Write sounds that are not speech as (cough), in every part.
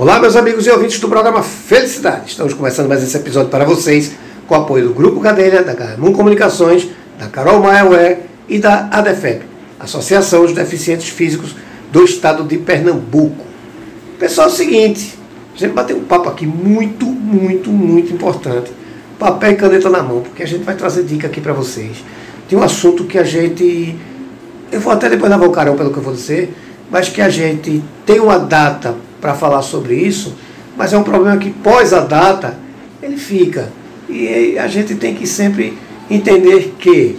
Olá, meus amigos e ouvintes do programa Felicidade. Estamos começando mais esse episódio para vocês com o apoio do Grupo Cadeira, da Garmon Comunicações, da Carol Maia e da ADEFEP, Associação dos Deficientes Físicos do Estado de Pernambuco. Pessoal, é o seguinte, a gente bateu um papo aqui muito, muito, muito importante. Papel e caneta na mão, porque a gente vai trazer dica aqui para vocês. Tem um assunto que a gente. Eu vou até depois levar o carão pelo que eu vou dizer, mas que a gente tem uma data para falar sobre isso, mas é um problema que pós a data ele fica. E a gente tem que sempre entender que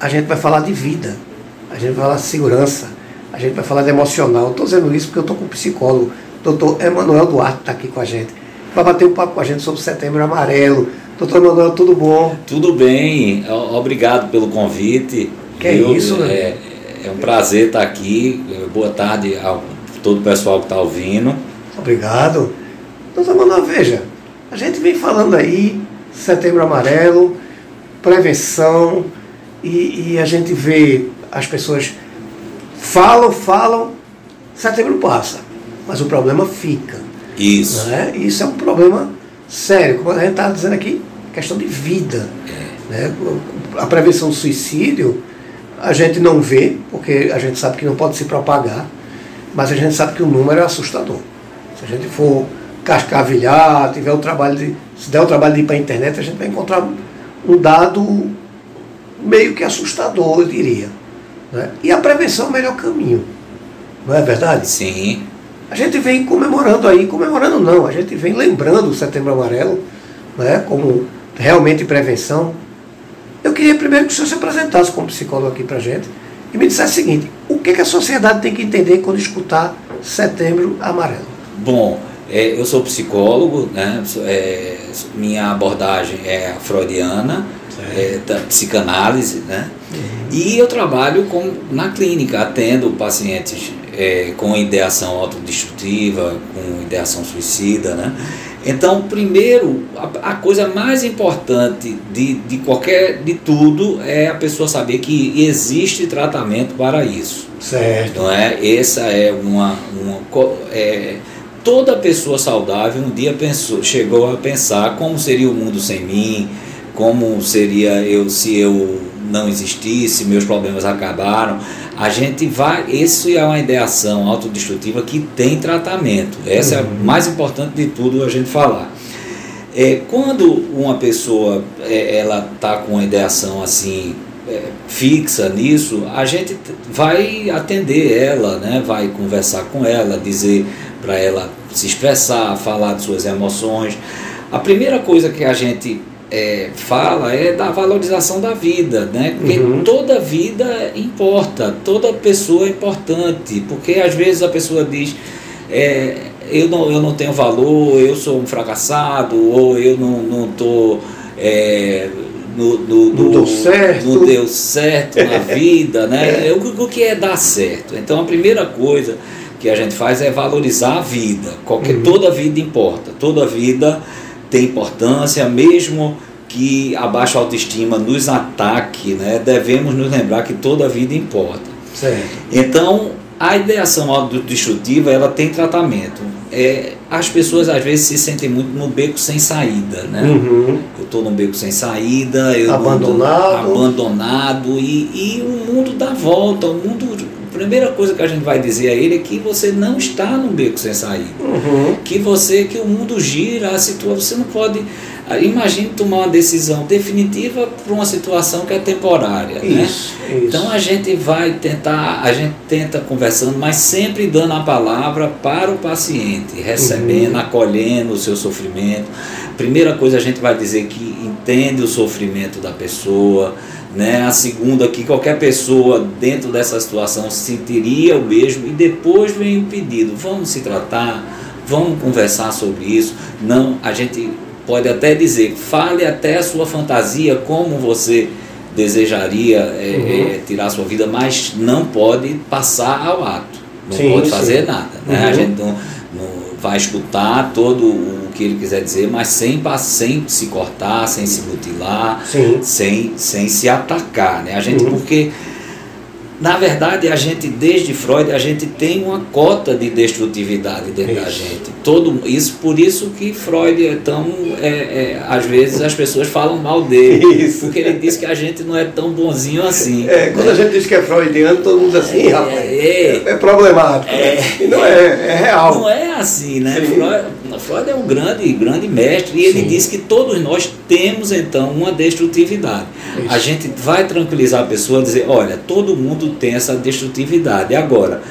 a gente vai falar de vida, a gente vai falar de segurança, a gente vai falar de emocional. Estou dizendo isso porque eu estou com o psicólogo, doutor Emanuel Duarte está aqui com a gente, para bater um papo com a gente sobre setembro amarelo. Doutor Emanuel, tudo bom? Tudo bem, obrigado pelo convite. Que é isso, né? É, é um prazer estar aqui. Boa tarde ao todo o pessoal que está ouvindo. Obrigado. Doutor Manuel, veja, a gente vem falando aí, setembro amarelo, prevenção, e, e a gente vê as pessoas falam, falam, setembro passa, mas o problema fica. Isso. Né? Isso é um problema sério, como a gente está dizendo aqui, questão de vida. É. Né? A prevenção do suicídio a gente não vê, porque a gente sabe que não pode se propagar, mas a gente sabe que o número é assustador. Se a gente for cascavilhar, tiver o trabalho de, se der o trabalho de ir para a internet, a gente vai encontrar um dado meio que assustador, eu diria. Né? E a prevenção é o melhor caminho. Não é verdade? Sim. A gente vem comemorando aí, comemorando não, a gente vem lembrando o Setembro Amarelo, né, como realmente prevenção. Eu queria primeiro que o senhor se apresentasse como psicólogo aqui para a gente e me dissesse o seguinte: o que, que a sociedade tem que entender quando escutar Setembro Amarelo? Bom, é, eu sou psicólogo, né? É, minha abordagem é freudiana, é, da psicanálise, né? Uhum. E eu trabalho com, na clínica, atendo pacientes é, com ideação autodestrutiva, com ideação suicida, né? Então, primeiro, a, a, coisa mais importante de, de qualquer, de tudo, é a pessoa saber que existe tratamento para isso. Certo. Não é? Essa é uma, uma é, toda pessoa saudável um dia pensou, chegou a pensar como seria o mundo sem mim, como seria eu se eu não existisse, meus problemas acabaram. A gente vai, isso é uma ideação autodestrutiva que tem tratamento. Essa uhum. é a uhum. mais importante de tudo a gente falar. É, quando uma pessoa é, ela está com uma ideação assim é, fixa nisso, a gente vai atender ela, né? vai conversar com ela, dizer para ela se expressar, falar de suas emoções. A primeira coisa que a gente é, fala é da valorização da vida, né? Porque uhum. toda vida importa, toda pessoa é importante, porque às vezes a pessoa diz é, eu, não, eu não tenho valor, eu sou um fracassado, ou eu não estou. É, no, no, não, deu certo. não deu certo na (laughs) vida, né? É. O, o que é dar certo? Então a primeira coisa que a gente faz é valorizar a vida. Qualquer, uhum. Toda vida importa, toda vida tem importância, mesmo que a baixa autoestima nos ataque, né, devemos nos lembrar que toda a vida importa. Certo. Então, a ideação autodestrutiva ela tem tratamento. É, as pessoas às vezes se sentem muito no beco sem saída, né? Uhum. Eu estou no beco sem saída, eu abandonado, abandonado e, e o mundo dá volta, o mundo primeira coisa que a gente vai dizer a ele é que você não está num beco sem saída. Uhum. Que você, que o mundo gira, a situação, você não pode. Ah, imagine tomar uma decisão definitiva para uma situação que é temporária. Isso, né? isso. Então a gente vai tentar, a gente tenta conversando, mas sempre dando a palavra para o paciente, recebendo, uhum. acolhendo o seu sofrimento. Primeira coisa a gente vai dizer que entende o sofrimento da pessoa né? A segunda, que qualquer pessoa dentro dessa situação sentiria o mesmo, e depois vem o pedido: vamos se tratar, vamos conversar sobre isso. Não, a gente pode até dizer, fale até a sua fantasia, como você desejaria é, uhum. é, tirar a sua vida, mas não pode passar ao ato, não sim, pode fazer sim. nada. Né? Uhum. A gente não, não vai escutar todo o que ele quiser dizer, mas sem, sem se cortar, sem se mutilar, sem, sem se atacar. Né? A gente, uhum. porque na verdade, a gente, desde Freud, a gente tem uma cota de destrutividade dentro isso. da gente. Todo, isso, por isso que Freud é tão. É, é, às vezes as pessoas falam mal dele. Isso. Porque ele diz que a gente não é tão bonzinho assim. É, quando a gente diz que é freudiano, todo mundo diz assim, é, rapaz, é, é problemático. Né? E não é, é real. Não é assim, né? Freud, Freud é um grande, grande mestre e ele Sim. diz que todos nós temos então uma destrutividade. Isso. A gente vai tranquilizar a pessoa dizer, olha, todo mundo tem essa destrutividade. Agora,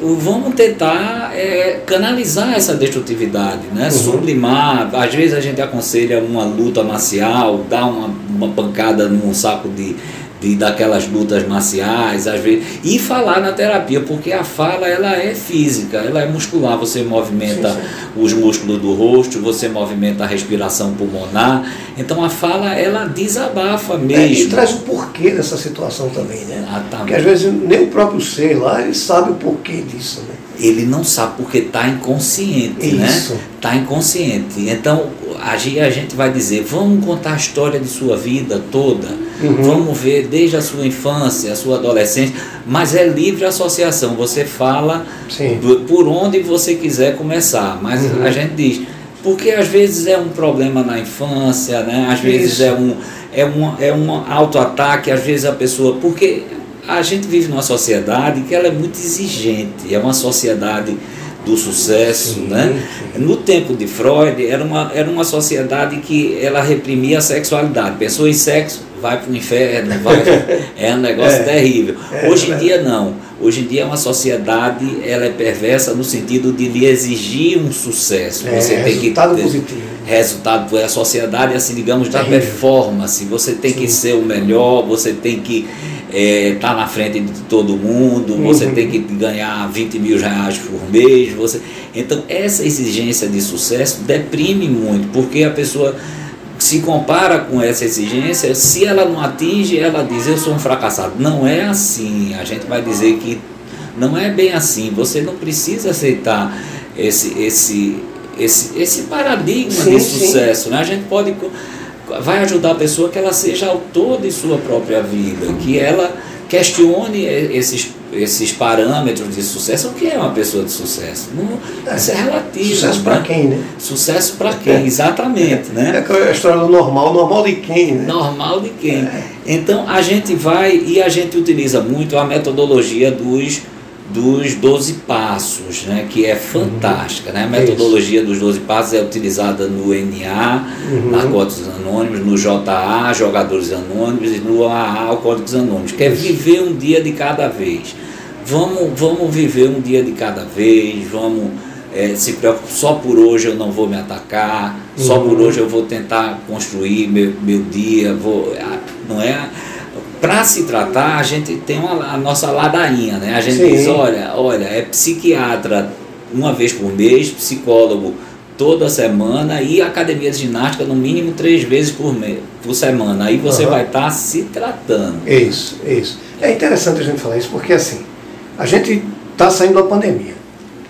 vamos tentar é, canalizar essa destrutividade, né? Uhum. sublimar. Às vezes a gente aconselha uma luta marcial, dar uma, uma pancada num saco de, de daquelas lutas marciais, às vezes, e falar na terapia, porque a fala ela é física, ela é muscular, você movimenta sim, sim. os músculos do rosto, você movimenta a respiração pulmonar, então a fala ela desabafa mesmo. É, e traz o porquê dessa situação também, né? Exatamente. Porque às vezes nem o próprio ser lá, ele sabe o porquê disso, né? Ele não sabe porque está inconsciente, né? Isso. né? Está inconsciente. Então, a gente vai dizer, vamos contar a história de sua vida toda, uhum. vamos ver desde a sua infância, a sua adolescência, mas é livre associação, você fala do, por onde você quiser começar, mas uhum. a gente diz, porque às vezes é um problema na infância, né? às vezes Isso. é um, é, um, é um auto-ataque, às vezes a pessoa, porque a gente vive numa sociedade que ela é muito exigente, é uma sociedade do sucesso, sim, né? Sim. No tempo de Freud era uma, era uma sociedade que ela reprimia a sexualidade. Pessoa em sexo vai para o inferno, vai, (laughs) é um negócio é, terrível. É, Hoje em é. dia não. Hoje em dia é uma sociedade, ela é perversa no sentido de lhe exigir um sucesso. É, você tem resultado que ter positivo. resultado. A sociedade assim, digamos, da performance. Você tem sim. que ser o melhor, você tem que está é, tá na frente de todo mundo, uhum. você tem que ganhar 20 mil reais por mês. Você... Então, essa exigência de sucesso deprime muito, porque a pessoa se compara com essa exigência, se ela não atinge, ela diz: Eu sou um fracassado. Não é assim. A gente vai dizer que não é bem assim. Você não precisa aceitar esse, esse, esse, esse paradigma sim, de sucesso. Né? A gente pode vai ajudar a pessoa que ela seja autor de sua própria vida, que ela questione esses, esses parâmetros de sucesso. O que é uma pessoa de sucesso? Não, isso é relativo. Sucesso né? para quem, né? Sucesso para quem, exatamente. né? É a história do normal, normal de quem, né? Normal de quem. É. Então a gente vai e a gente utiliza muito a metodologia dos dos 12 passos, né, que é fantástica. Né? A metodologia dos 12 passos é utilizada no NA, uhum. Narcóticos Anônimos, no JA, Jogadores Anônimos, e no AA, Alcoólicos Anônimos, que é viver um dia de cada vez. Vamos, vamos viver um dia de cada vez, vamos é, se preocupar, só por hoje eu não vou me atacar, uhum. só por hoje eu vou tentar construir meu, meu dia, vou, ah, não é? Para se tratar, a gente tem uma, a nossa ladainha, né? A gente Sim. diz, olha, olha, é psiquiatra uma vez por mês, psicólogo toda semana e academia de ginástica no mínimo três vezes por, mês, por semana. Aí você uhum. vai estar tá se tratando. Isso, isso. É interessante a gente falar isso porque assim, a gente está saindo da pandemia.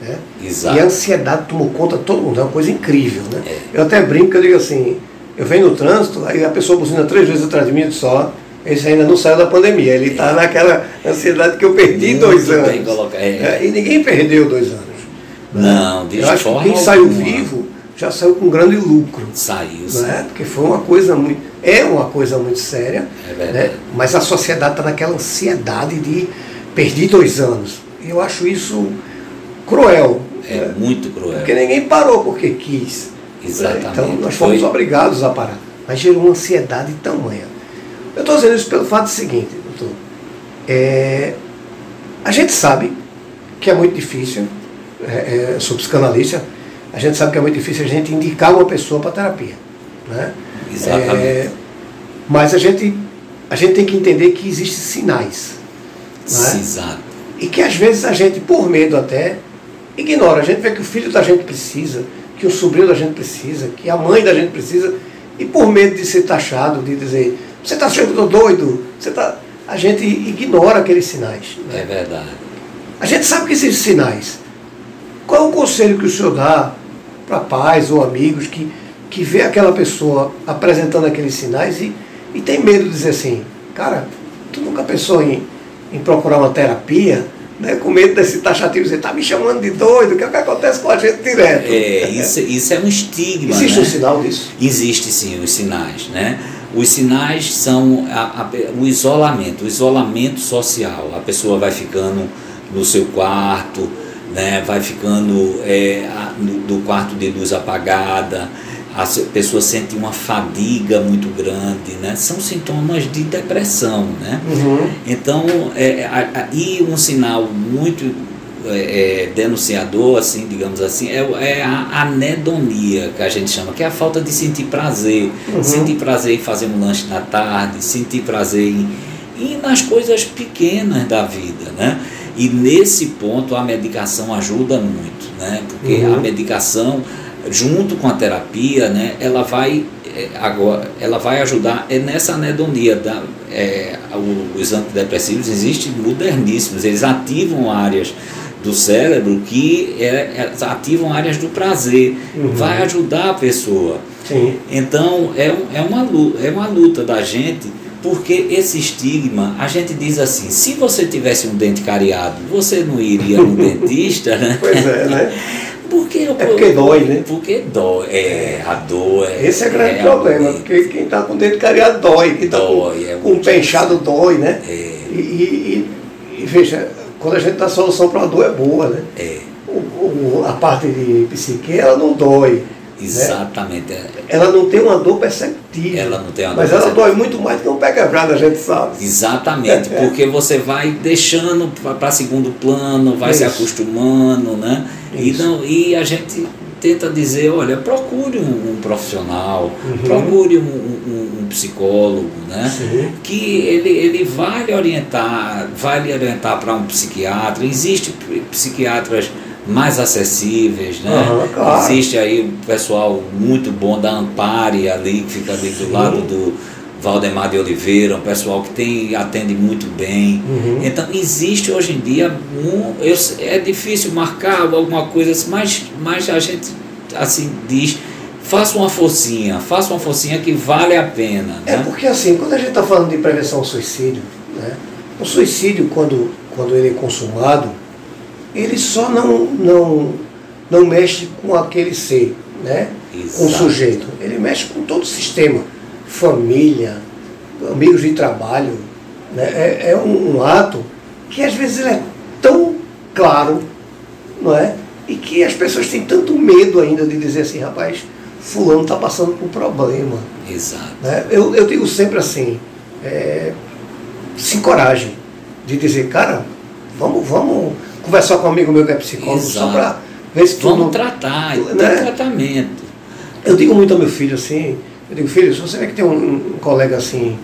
Né? Exato. E a ansiedade tomou conta de todo mundo, é uma coisa incrível. Né? É. Eu até brinco, eu digo assim, eu venho no trânsito, aí a pessoa buzina três vezes atrás de mim só esse ainda não saiu da pandemia. Ele está naquela ansiedade que eu perdi Muito dois anos. É. É, e ninguém perdeu dois anos. Não, de Eu acho que quem saiu vivo já saiu com grande lucro. Saiu, né? Porque foi uma coisa muito. É uma coisa muito séria. É né? Mas a sociedade está naquela ansiedade de perdi dois anos. E eu acho isso cruel. É né? muito cruel. Porque ninguém parou porque quis. Exatamente. Então nós fomos foi... obrigados a parar. Mas gerou uma ansiedade tamanha. Eu estou dizendo isso pelo fato seguinte, doutor. É, a gente sabe que é muito difícil, é, é, sou psicanalista, a gente sabe que é muito difícil a gente indicar uma pessoa para terapia. Né? Exatamente. É, mas a gente, a gente tem que entender que existem sinais. Né? Exato. E que às vezes a gente, por medo até, ignora. A gente vê que o filho da gente precisa, que o sobrinho da gente precisa, que a mãe da gente precisa, e por medo de ser taxado, de dizer, você está sendo doido? Você tá... A gente ignora aqueles sinais. Né? É verdade. A gente sabe que existem sinais. Qual é o conselho que o senhor dá para pais ou amigos que, que vê aquela pessoa apresentando aqueles sinais e, e tem medo de dizer assim, cara, tu nunca pensou em, em procurar uma terapia, né, com medo desse taxativo, você está me chamando de doido, que é o que acontece com a gente direto. É, isso, isso é um estigma. Existe né? um sinal disso? Existe sim os sinais, né? Os sinais são a, a, o isolamento, o isolamento social. A pessoa vai ficando no seu quarto, né? vai ficando é, a, no, do quarto de luz apagada, a pessoa sente uma fadiga muito grande, né? São sintomas de depressão, né? Uhum. Então, é, a, a, e um sinal muito é, é, denunciador, assim, digamos assim, é, é, a anedonia, que a gente chama, que é a falta de sentir prazer. Uhum. Sentir prazer em fazer um lanche na tarde, sentir prazer em, em nas coisas pequenas da vida, né? E nesse ponto a medicação ajuda muito, né? Porque uhum. a medicação junto com a terapia, né, ela vai é, agora ela vai ajudar é nessa anedonia da é, os antidepressivos existem moderníssimos eles ativam áreas do cérebro que é, é ativam áreas do prazer uhum. vai ajudar a pessoa Sim. então é, é uma luta, é uma luta da gente porque esse estigma, a gente diz assim, se você tivesse um dente cariado, você não iria no (laughs) dentista, né? Pois é, né? Porque, é porque dói, né? Porque dói, é, a dor é. Esse é o grande é problema, porque quem está com o dente cariado dói, quem está com, é com o pé inchado dói, né? É. E, e, e, veja, quando a gente dá solução para uma dor é boa, né? É. O, o, a parte de psique, ela não dói. Né? Exatamente. Né? Ela não tem uma dor perceptível. Ela não tem uma Mas ela dói muito mais do que um pé quebrado, a gente sabe. Exatamente, (laughs) porque você vai deixando para segundo plano, vai Isso. se acostumando, né? E, não, e a gente tenta dizer, olha, procure um, um profissional, uhum. procure um, um, um, psicólogo, né? Sim. Que ele, ele vai lhe orientar, vai lhe orientar para um psiquiatra. Existe psiquiatras mais acessíveis, né? Uhum, claro. Existe aí um pessoal muito bom da Ampare ali, que fica ali do lado do Valdemar de Oliveira, um pessoal que tem, atende muito bem. Uhum. Então existe hoje em dia, um, eu, é difícil marcar alguma coisa assim, mas, mas a gente assim diz, faça uma forcinha, faça uma forcinha que vale a pena. É né? porque assim, quando a gente está falando de prevenção ao suicídio, né, o suicídio quando, quando ele é consumado, ele só não, não, não mexe com aquele ser, né? com o sujeito. Ele mexe com todo o sistema família, amigos de trabalho. Né? É, é um, um, ato que às vezes é tão claro, não é? E que as pessoas têm tanto medo ainda de dizer assim, rapaz, fulano está passando por um problema. Exato. Né? Eu, eu digo sempre assim, é, se encoraje de dizer, cara, vamos, vamos conversar com um amigo meu que é psicólogo, Exato. só para ver se tudo. Vamos tratar, né? tem tratamento. Eu digo muito ao meu filho assim, eu digo, filho, se você vê que tem um, um colega assim,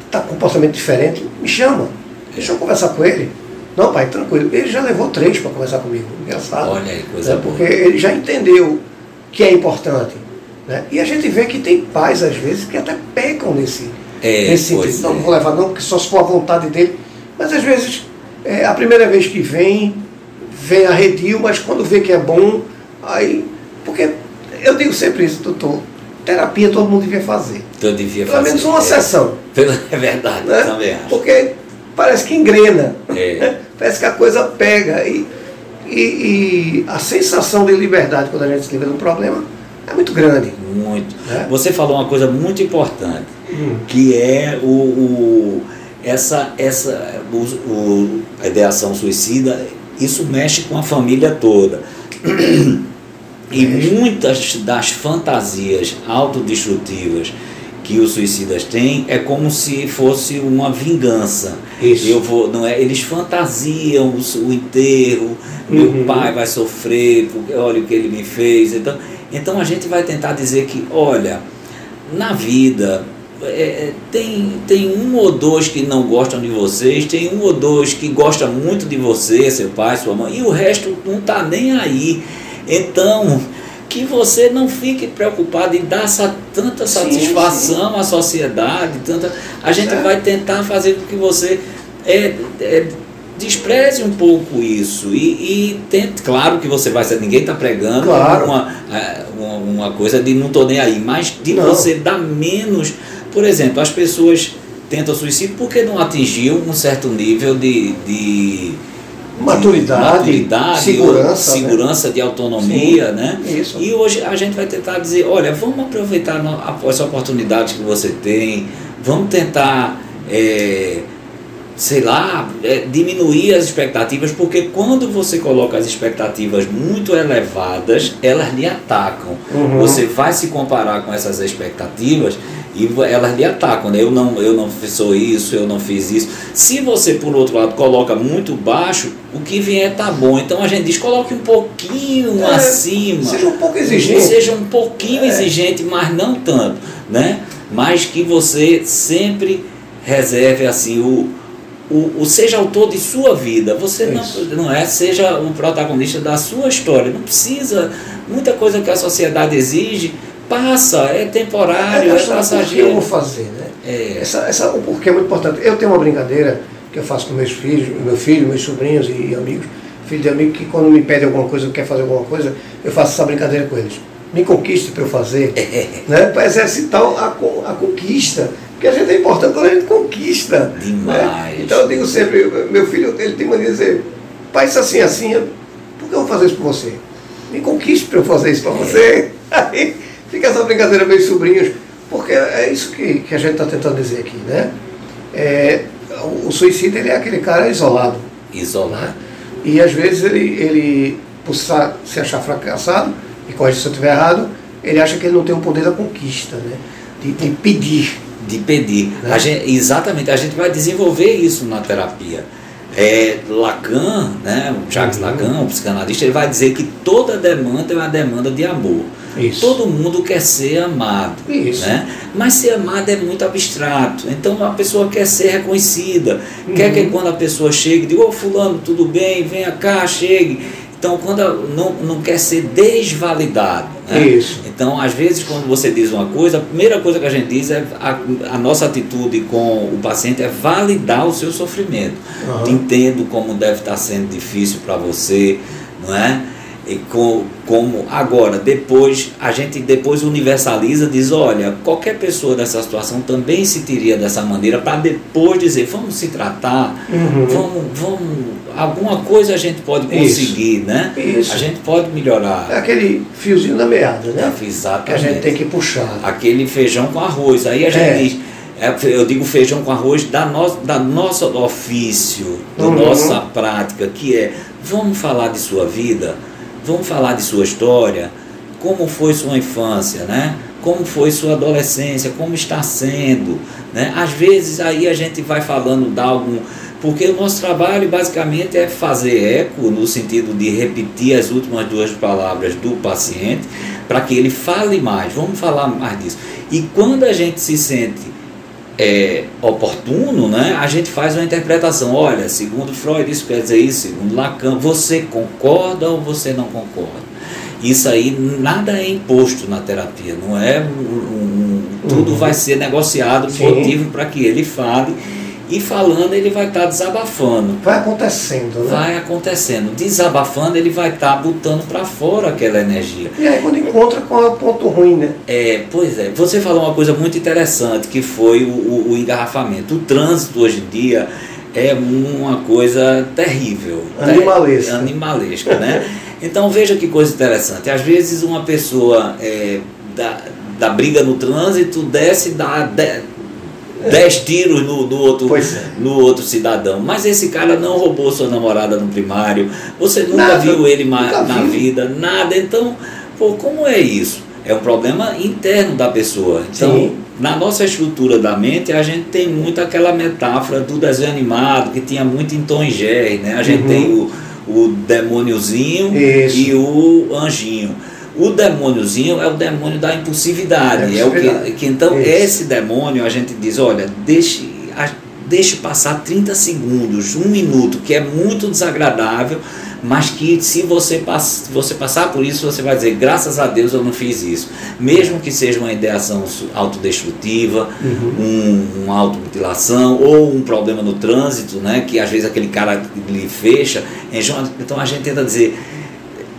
que está com comportamento diferente, me chama. Deixa eu conversar com ele. Não, pai, tranquilo. Ele já levou três para conversar comigo. Engraçado. Olha aí, coisa né? Porque ele já entendeu que é importante. Né? E a gente vê que tem pais, às vezes, que até pecam nesse, é, nesse sentido. Não, é. vou levar não, porque só se for a vontade dele. Mas às vezes, é, a primeira vez que vem, vem arredio, mas quando vê que é bom, aí. Porque eu digo sempre isso, doutor terapia todo mundo devia fazer. Todo devia Pelo fazer. menos uma é. sessão. (laughs) É verdade, né? também acho. Porque parece que engrena. É. parece que a coisa pega. E, e, e, a sensação de liberdade quando a gente se livra de um problema é muito grande. Muito. Né? Você falou uma coisa muito importante, hum. que é o, o essa, essa o, o, a ideação suicida, isso mexe com a família toda. (clears throat) E muitas das fantasias autodestrutivas que os suicidas têm é como se fosse uma vingança. Isso. Eu vou, não é? Eles fantasiam o, enterro, meu Uhum. pai vai sofrer, porque olha o que ele me fez. Então, então a gente vai tentar dizer que, olha, na vida é, tem, tem um ou dois que não gostam de vocês, tem um ou dois que gostam muito de você, seu pai, sua mãe, e o resto não está nem aí. Então, que você não fique preocupado em dar tanta satisfação sim. à sociedade, tanta, a gente Certo. vai tentar fazer com que você é, é, despreze um pouco isso e, e tente, claro que você vai ser, ninguém está pregando Claro. uma, é, uma, uma coisa de não estou nem aí, mas de Não. você dar menos, por exemplo, as pessoas tenta suicídio porque não atingiu um certo nível de, de maturidade, maturidade segurança, segurança né? de autonomia, Sim, né? Isso. E hoje a gente vai tentar dizer, olha, vamos aproveitar essa oportunidade que você tem, vamos tentar, é, sei lá, é, diminuir as expectativas, porque quando você coloca as expectativas muito elevadas, elas lhe atacam. Uhum. Você vai se comparar com essas expectativas e elas lhe atacam, né? Eu não, eu não sou isso, eu não fiz isso. Se você, por outro lado, coloca muito baixo, o que vier tá bom. Então a gente diz, coloque um pouquinho é, acima. Seja um pouco exigente. Seja um pouquinho é. exigente, mas não tanto, né? Mas que você sempre reserve assim o, o, o seja autor de sua vida. Você não, não é, seja o protagonista da sua história. Não precisa muita coisa que a sociedade exige passa, é temporário, é, é passageiro. O que eu vou fazer, né? É. Essa, essa, o porquê é muito importante. Eu tenho uma brincadeira que eu faço com meus filhos, meu filho, meus sobrinhos e amigos, filho de amigo, que quando me pedem alguma coisa, quer fazer alguma coisa, eu faço essa brincadeira com eles. Me conquiste para eu fazer, (laughs) né? para exercitar a, a conquista. Porque a gente é importante quando a gente conquista. Né? Demais. Né? Então eu digo sempre, meu filho, ele tem mania de dizer, pai, isso assim, assim, por que eu vou fazer isso por você? Me conquiste para eu fazer isso para é. você. (laughs) Aí, Fica essa brincadeira meio sobrinhos, porque é isso que, que a gente está tentando dizer aqui, né? É, o, suicídio ele é aquele cara isolado. Isolado. E às vezes ele, ele por se achar fracassado, e corrige se eu estiver errado, ele acha que ele não tem o poder da conquista, né? De, de pedir. De pedir. Né? A gente, exatamente, a gente vai desenvolver isso na terapia. É, Lacan, né, Jacques uhum. Lacan, o psicanalista, ele vai dizer que toda demanda é uma demanda de amor. Isso. Todo mundo quer ser amado. Isso. Né? Mas ser amado é muito abstrato. Então a pessoa quer ser reconhecida. Uhum. Quer que quando a pessoa chegue, diga, ô fulano, tudo bem, venha cá, chegue. Então, quando não, não quer ser desvalidado. Né? Isso. Então, às vezes, quando você diz uma coisa, a primeira coisa que a gente diz é a, a nossa atitude com o paciente é validar o seu sofrimento. Uhum. Entendo como deve estar sendo difícil para você, não é? E com, como agora, depois, a gente depois universaliza, diz, olha, qualquer pessoa dessa situação também se teria dessa maneira, para depois dizer, vamos se tratar, uhum. vamos, vamos, alguma coisa a gente pode conseguir, Isso. né? Isso. A gente pode melhorar. É aquele fiozinho da meada, né? É, exatamente. Que a gente tem que puxar. Aquele feijão com arroz. Aí a gente é. diz, é, eu digo feijão com arroz da, no, da nossa ofício, da uhum. nossa prática, que é, vamos falar de sua vida, Vamos falar de sua história, como foi sua infância, né? Como foi sua adolescência, como está sendo, né? Às vezes aí a gente vai falando de algum porque o nosso trabalho basicamente é fazer eco no sentido de repetir as últimas duas palavras do paciente para que ele fale mais. Vamos falar mais disso. E quando a gente se sente é, oportuno, né, a gente faz uma interpretação. Olha, segundo Freud, isso quer dizer isso, segundo Lacan, você concorda ou você não concorda? Isso aí nada é imposto na terapia, não é um, um, tudo uhum. vai ser negociado, Sim. motivo para que ele fale e falando ele vai estar tá desabafando. Vai acontecendo, né? Vai acontecendo. Desabafando ele vai estar tá botando para fora aquela energia. E aí quando encontra com o ponto ruim, né? É, pois é. Você falou uma coisa muito interessante que foi o, o, o engarrafamento. O trânsito hoje em dia é uma coisa terrível. Animalesca. Né? Animalesca, (laughs) né? Então veja que coisa interessante. Às vezes uma pessoa é, da, da briga no trânsito desce da dez tiros no, no, outro, é. no outro cidadão. Mas esse cara não roubou sua namorada no primário, você nunca nada, viu ele na vi. vida, nada. Então, pô, como é isso? É um problema interno da pessoa. Então, Sim. na nossa estrutura da mente, a gente tem muito aquela metáfora do desenho animado, que tinha muito em Tom e Jerry, né? A gente uhum. tem o, o demôniozinho e o anjinho. O demôniozinho é o demônio da impulsividade. É, o que, que então Isso. esse demônio a gente diz, olha, deixe, deixe passar 30 segundos, um minuto, que é muito desagradável, mas que se você, pass, você passar por isso, você vai dizer, graças a Deus eu não fiz isso. Mesmo que seja uma ideação autodestrutiva, uhum. um, uma automutilação ou um problema no trânsito, né, que às vezes aquele cara lhe fecha. Então a gente tenta dizer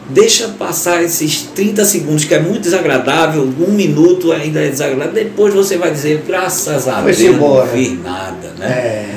Deixa passar esses 30 segundos, que é muito desagradável, um minuto ainda é desagradável, depois você vai dizer, graças a Deus, não vi nada. Né? É,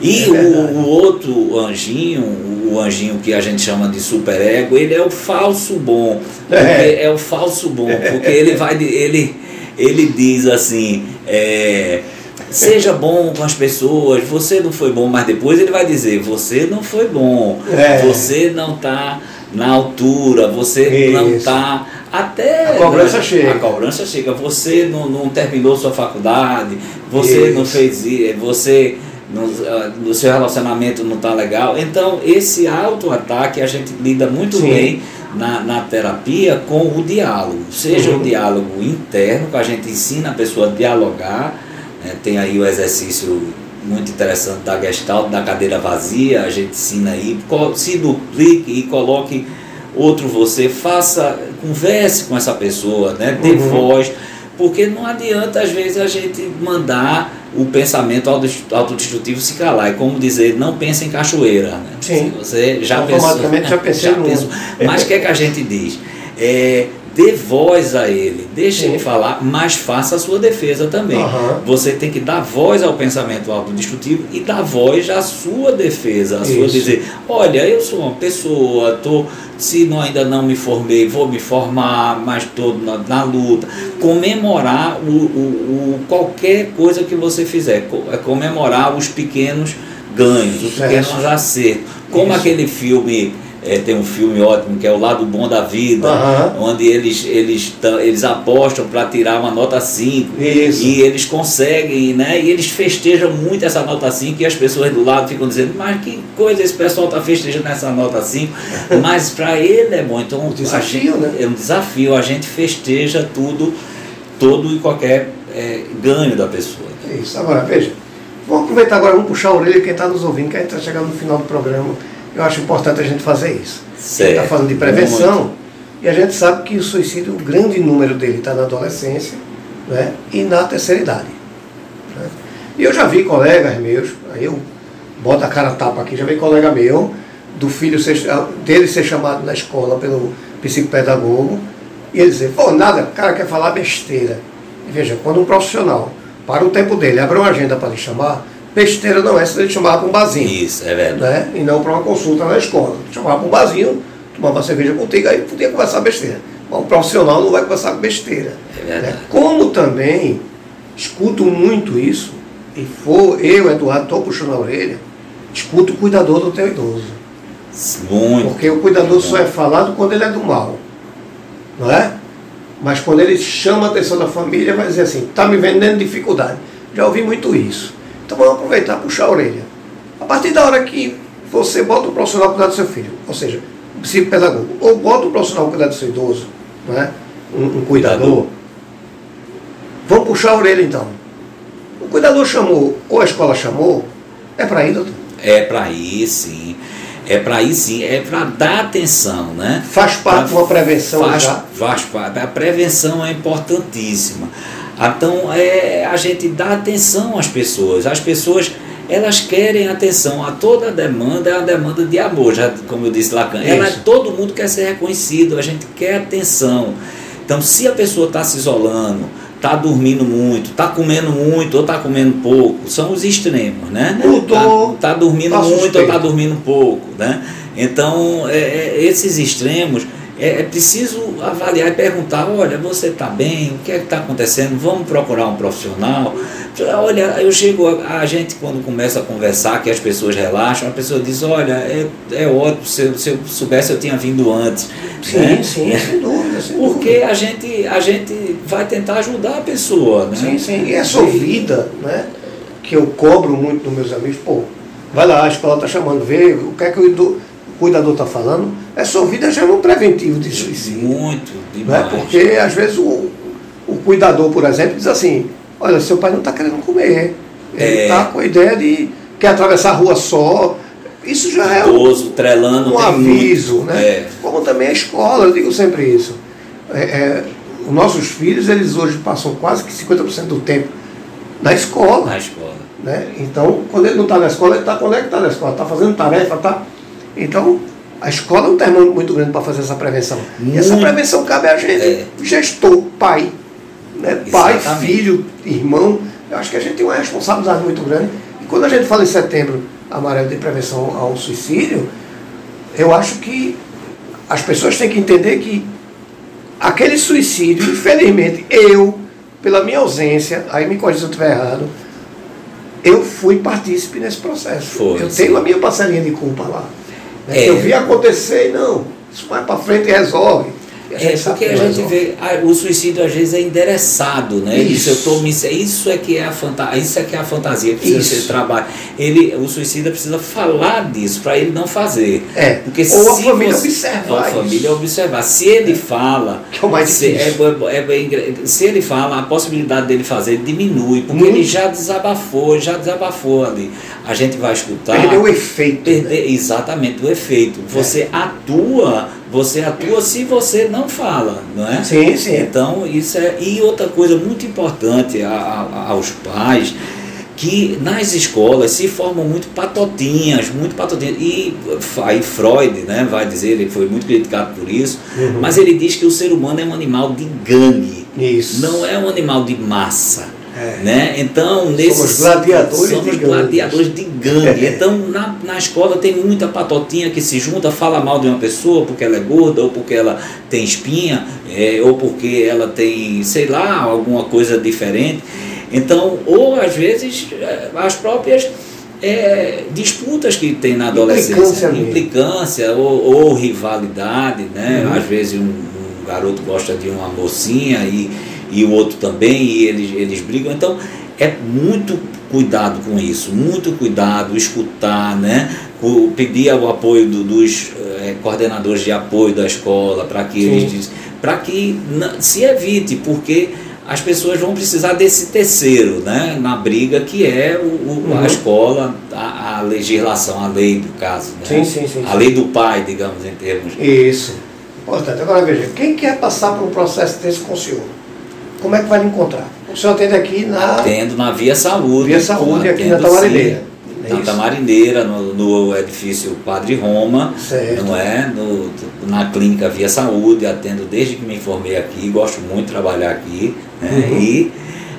e é o, o, outro anjinho, o anjinho que a gente chama de superego, ele é o falso bom. É, é o falso bom, porque ele vai. Ele, ele diz assim. É, Seja bom com as pessoas. Você não foi bom, mas depois ele vai dizer: você não foi bom. É. Você não está na altura. Você Isso. não está até a cobrança né, chega. A cobrança chega. Você não, não terminou sua faculdade. Você Isso. não fez você no, seu relacionamento não está legal. Então, esse auto-ataque a gente lida muito Sim. bem na, na terapia com o diálogo. Seja uhum. o diálogo interno, que a gente ensina a pessoa a dialogar é, tem aí o exercício muito interessante da Gestalt, da cadeira vazia, a gente ensina aí, se duplique e coloque outro você, faça, converse com essa pessoa, né? dê uhum. voz, porque não adianta às vezes a gente mandar o pensamento autodestrutivo se calar. É como dizer, não pense em cachoeira. Né? Sim. Você já Automaticamente pensou, já pensei (laughs) já pensou. Mas o que é que a gente diz? É, dê voz a ele, deixe Sim. ele falar, mas faça a sua defesa também. Uhum. Você tem que dar voz ao pensamento autodestrutivo e dar voz à sua defesa, a Isso. sua dizer, olha, eu sou uma pessoa, tô, se não, ainda não me formei, vou me formar, mas estou na, na, luta. Comemorar o, o, o, qualquer coisa que você fizer, é comemorar os pequenos ganhos, os pequenos acertos. Como Isso. aquele filme é, tem um filme ótimo que é O Lado Bom da Vida, uhum. onde eles, eles, eles apostam para tirar uma nota 5 e eles conseguem, né? E eles festejam muito essa nota 5 e as pessoas do lado ficam dizendo, mas que coisa esse pessoal está festejando essa nota 5, (laughs) mas para ele é bom. Então, um desafio, gente, né? É um desafio, a gente festeja tudo, todo e qualquer é, ganho da pessoa. Né? Isso, agora veja. Vamos aproveitar agora, vamos puxar a orelha quem está nos ouvindo, que a gente está chegando no final do programa eu acho importante a gente fazer isso. Está falando de prevenção Muito. e a gente sabe que o suicídio, o grande número dele está na adolescência né, e na terceira idade. Né? E eu já vi colegas meus, aí eu boto a cara tapa aqui, já vi colega meu, do filho ser, dele ser chamado na escola pelo psicopedagogo e ele dizer, pô, nada, o cara quer falar besteira. E veja, quando um profissional para o tempo dele, abre uma agenda para lhe chamar, Besteira não é se ele chamava para um barzinho. Isso, é verdade. Né? E não para uma consulta na escola. Chamava para um barzinho, tomava uma cerveja contigo, aí podia conversar besteira. Mas um profissional não vai conversar besteira. É verdade. Né? Como também escuto muito isso, e for eu, Eduardo, estou puxando a orelha, escuto o cuidador do teu idoso. Muito. Porque o cuidador só é falado quando ele é do mal. Não é? Mas quando ele chama a atenção da família, vai dizer assim, está me vendendo dificuldade. Já ouvi muito isso. Então vamos aproveitar, puxar a orelha. A partir da hora que você bota o profissional cuidar do seu filho, ou seja, o psicopedagogo, ou bota o profissional cuidar do seu idoso, né? um, um cuidador, vamos puxar a orelha então. O cuidador chamou, ou a escola chamou, é para ir, doutor? É para ir, sim. É para ir sim, é para dar atenção, né? Faz parte de uma prevenção faz, já? Faz parte. A prevenção é importantíssima. Então, é, a gente dá atenção às pessoas. As pessoas, elas querem atenção. A toda demanda é uma demanda de amor, já como eu disse Lacan. Ela, todo mundo quer ser reconhecido, a gente quer atenção. Então, se a pessoa está se isolando, está dormindo muito, está comendo muito ou está comendo pouco, são os extremos, né? Está tá dormindo muito ou está dormindo pouco, né? Então, é, é, esses extremos é, é preciso avaliar e perguntar, olha, você está bem? O que é que está acontecendo? Vamos procurar um profissional? Olha, eu chego, a, a, gente quando começa a conversar, que as pessoas relaxam, a pessoa diz, olha, é, é ótimo, se eu, se eu soubesse eu tinha vindo antes. Sim, né? sim, sem (laughs) dúvida. Sem Porque dúvida. A, gente, a gente vai tentar ajudar a pessoa. Né? Sim, sim. E essa vida, né, que eu cobro muito dos meus amigos, pô, vai lá, a escola está chamando, vê o que é que o cuidador está falando, essa ouvida já é um preventivo de suicídio. Muito, demais. Né? Porque às vezes o, o cuidador, por exemplo, diz assim, olha, seu pai não está querendo comer. Ele está é... com a ideia de quer atravessar a rua só. Isso já é Idoso, um, trelando, um aviso, muito. né? É. Como também a escola, eu digo sempre isso. É, é, os nossos filhos, eles hoje passam quase que 50% do tempo na escola. Na escola. Né? Então, quando ele não está na escola, ele está conectado na escola, está fazendo tarefa, está então, A escola é um termômetro muito grande para fazer essa prevenção. E essa Muito. prevenção cabe a gente, É. gestor, pai. Né? Pai, filho, irmão. Eu acho que a gente tem uma responsabilidade muito grande. E quando a gente fala em setembro amarelo de prevenção ao suicídio, eu acho que as pessoas têm que entender que aquele suicídio, infelizmente, eu, pela minha ausência, aí me corrija se eu estiver errado, eu fui partícipe nesse processo. Foi, eu sim. tenho a minha parcelinha de culpa lá. É. Eu vi acontecer e não, isso mais para frente resolve. A É, porque que a gente vê, ah, o suicídio às vezes é endereçado, né? Isso. Isso, eu tô me, isso é que é a fantasia, isso é que é a fantasia que precisa Isso. ser trabalho. Ele, o suicida precisa falar disso para ele não fazer. É. Porque Ou a se família você- observar a família observar. Se ele fala, Que é o mais se, é, é gra- se ele fala, a possibilidade dele fazer diminui, porque Muito. ele já desabafou, já desabafou ali. A gente vai escutar. Perdeu o efeito. Perder né? exatamente o efeito. Você atua, você atua se você não fala, não é? Sim, sim. Então, isso é. E outra coisa muito importante a- a- aos pais, que nas escolas se formam muito patotinhas, muito patotinhas. E aí Freud né, vai dizer, ele foi muito criticado por isso, Uhum. mas ele diz que o ser humano é um animal de gangue, Isso. não é um animal de massa. É. Né? Então, nesse gladiadores somos de gladiadores de gangue. É. Então, na, na escola tem muita patotinha que se junta, fala mal de uma pessoa porque ela é gorda, ou porque ela tem espinha, é, ou porque ela tem, sei lá, alguma coisa diferente. Então, ou às vezes é, as próprias é, disputas que tem na Implicância adolescência, mesmo. implicância ou, ou rivalidade, né? Uhum. Às vezes um, um garoto gosta de uma mocinha e, e o outro também, e eles, eles brigam. Então, é muito cuidado com isso, muito cuidado, escutar, né? O- pedir o apoio do- dos eh, coordenadores de apoio da escola para que Sim. eles para que se evite, porque as pessoas vão precisar desse terceiro, né? Na briga que é o, o- Uhum. a escola, a, a legislação, a lei do caso, né? Sim, sim, sim, A sim. lei do pai, digamos em termos. Isso. Importante. Agora veja, quem quer passar por um processo desse com o senhor, como é que vai lhe encontrar? O senhor atende aqui na. Atendo na Via Saúde. Via Saúde, aqui na Tamarineira. É Na? Tamarineira, no, no edifício Padre Roma, Certo. não é? No, na clínica Via Saúde, atendo desde que me informei aqui, gosto muito de trabalhar aqui, né? Uhum. E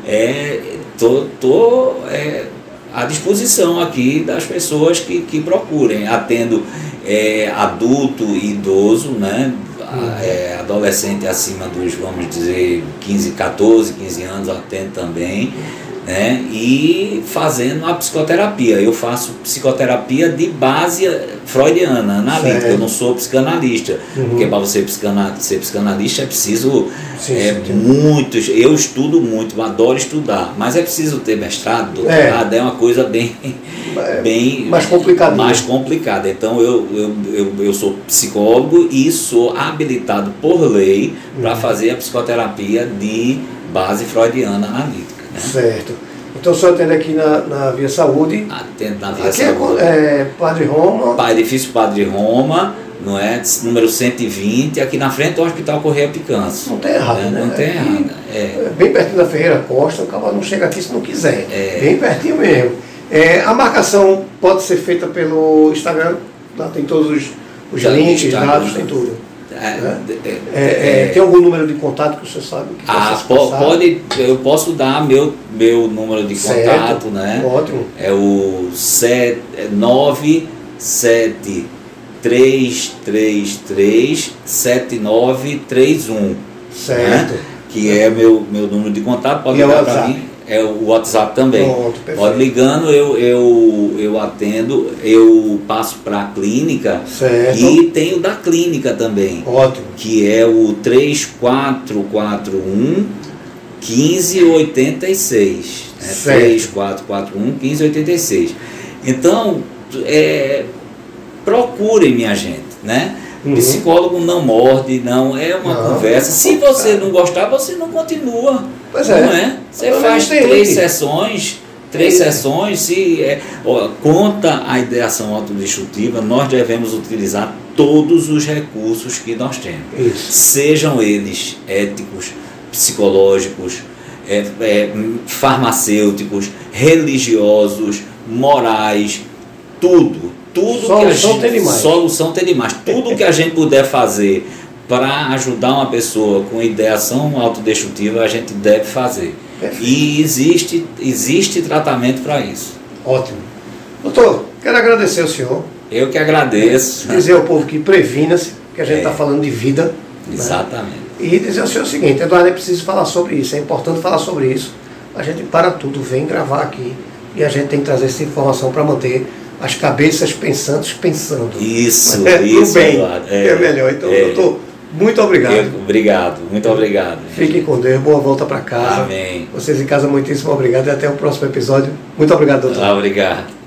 é, tô, tô é, à disposição aqui das pessoas que, que procurem. Atendo é, adulto e idoso, né? A- é, adolescente acima dos, vamos dizer, 15, 14, 15 anos, atendo também. Né? E fazendo a psicoterapia. Eu faço psicoterapia de base freudiana, analítica. Certo. Eu não sou psicanalista. Uhum. Porque para você psicana- ser psicanalista é preciso Sim, é, sim, muitos. Eu estudo muito, eu adoro estudar, mas é preciso ter mestrado, doutorado, é, uma coisa bem, É, bem mais complicadinha. mais complicada. Então eu, eu, eu, eu sou psicólogo e sou habilitado por lei para Uhum. fazer a psicoterapia de base freudiana analítica. Certo. Então o senhor atende aqui na, na Via Saúde. Atendo na Via Aqui é, Saúde. é Padre Roma. Pa- Edifício Padre Roma, não é? Número 120, aqui na frente do Hospital Correia Picanço. Não tem errado, né? né? Não tem errado. É. É, Bem pertinho da Ferreira Costa, o cavalo não chega aqui se não quiser. É. Bem pertinho mesmo. É, a marcação pode ser feita pelo Instagram, lá tem todos os, os Já links, está, dados, tem tudo. É, É, é, É, tem algum número de contato que você sabe que Ah, po- pode, eu posso dar meu, meu número de Certo. contato, né? Ótimo. É o 97 333 7931, Certo. né? que é meu, meu número de contato, pode E é ligar para mim. É o WhatsApp também. Pronto, perfeito. Pode ligando, eu, eu, eu atendo, eu passo para a clínica Certo. e tenho da clínica também Ótimo. que é o 3441 1586. Né? Certo. 3441 1586. Então, é, procurem, minha gente, né? Uhum. Psicólogo não morde, não é uma Não, conversa. Se complicado. você não gostar, você não continua. Pois é. Não é? Você faz três sessões, três Tem. sessões, se é, ó, conta a ideação autodestrutiva, nós devemos utilizar todos os recursos que nós temos Isso. sejam eles éticos, psicológicos, é, é, farmacêuticos, religiosos, morais, tudo, tudo solução que a gente, tem demais. Solução tem demais. Tudo que a gente puder fazer para ajudar uma pessoa com ideação autodestrutiva, a gente deve fazer. Perfeito. E existe, existe tratamento para isso. Ótimo. Doutor, quero agradecer ao senhor. Eu que agradeço. Dizer ao povo que previna-se, que a gente está é. falando de vida. Né? Exatamente. Né? E dizer ao senhor o seguinte, Eduardo, é preciso falar sobre isso, é importante falar sobre isso. A gente para tudo, vem gravar aqui e a gente tem que trazer essa informação para manter as cabeças pensantes pensando. Isso, é, isso, bem, Eduardo. É, é melhor. Então, é. doutor, muito obrigado. Eu, obrigado, muito obrigado. Fiquem com Deus, boa volta para casa. Amém. Vocês em casa, muitíssimo obrigado e até o próximo episódio. Muito obrigado, doutor. Ah, obrigado.